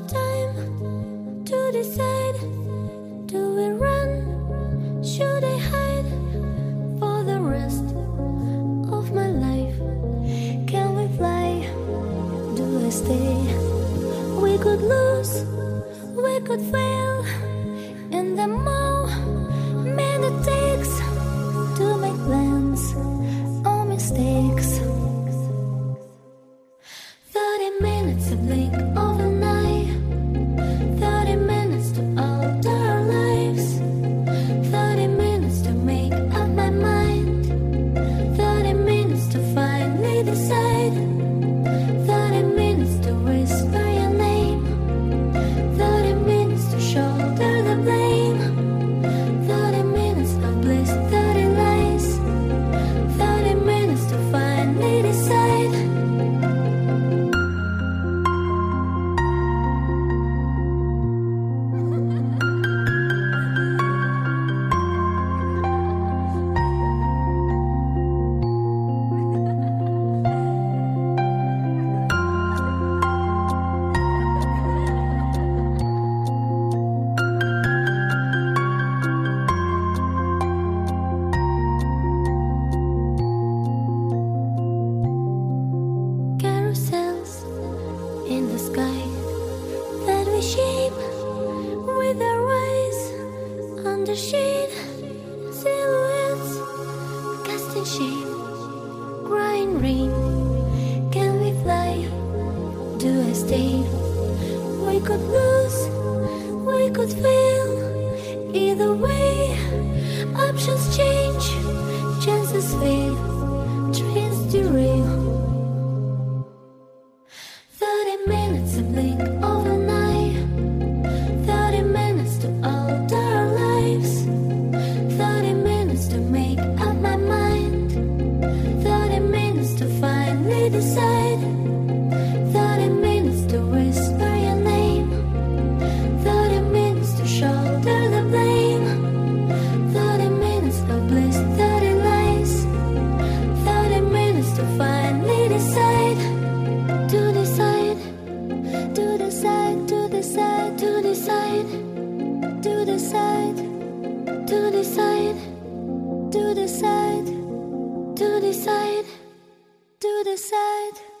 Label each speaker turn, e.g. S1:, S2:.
S1: time to decide. Do we run? Should i hide for the rest of my life? Can we fly? Do i stay? We could lose we could fail. In the moment it takes to make plans all mistakes. 30 minutes of blink Under shade, silhouettes casting shape, crying rain. Can we fly? Do I stay? We could lose, we could fail. Either way. the side, to the side, to the side, to the side, to the side, to the side, to the side, to the side.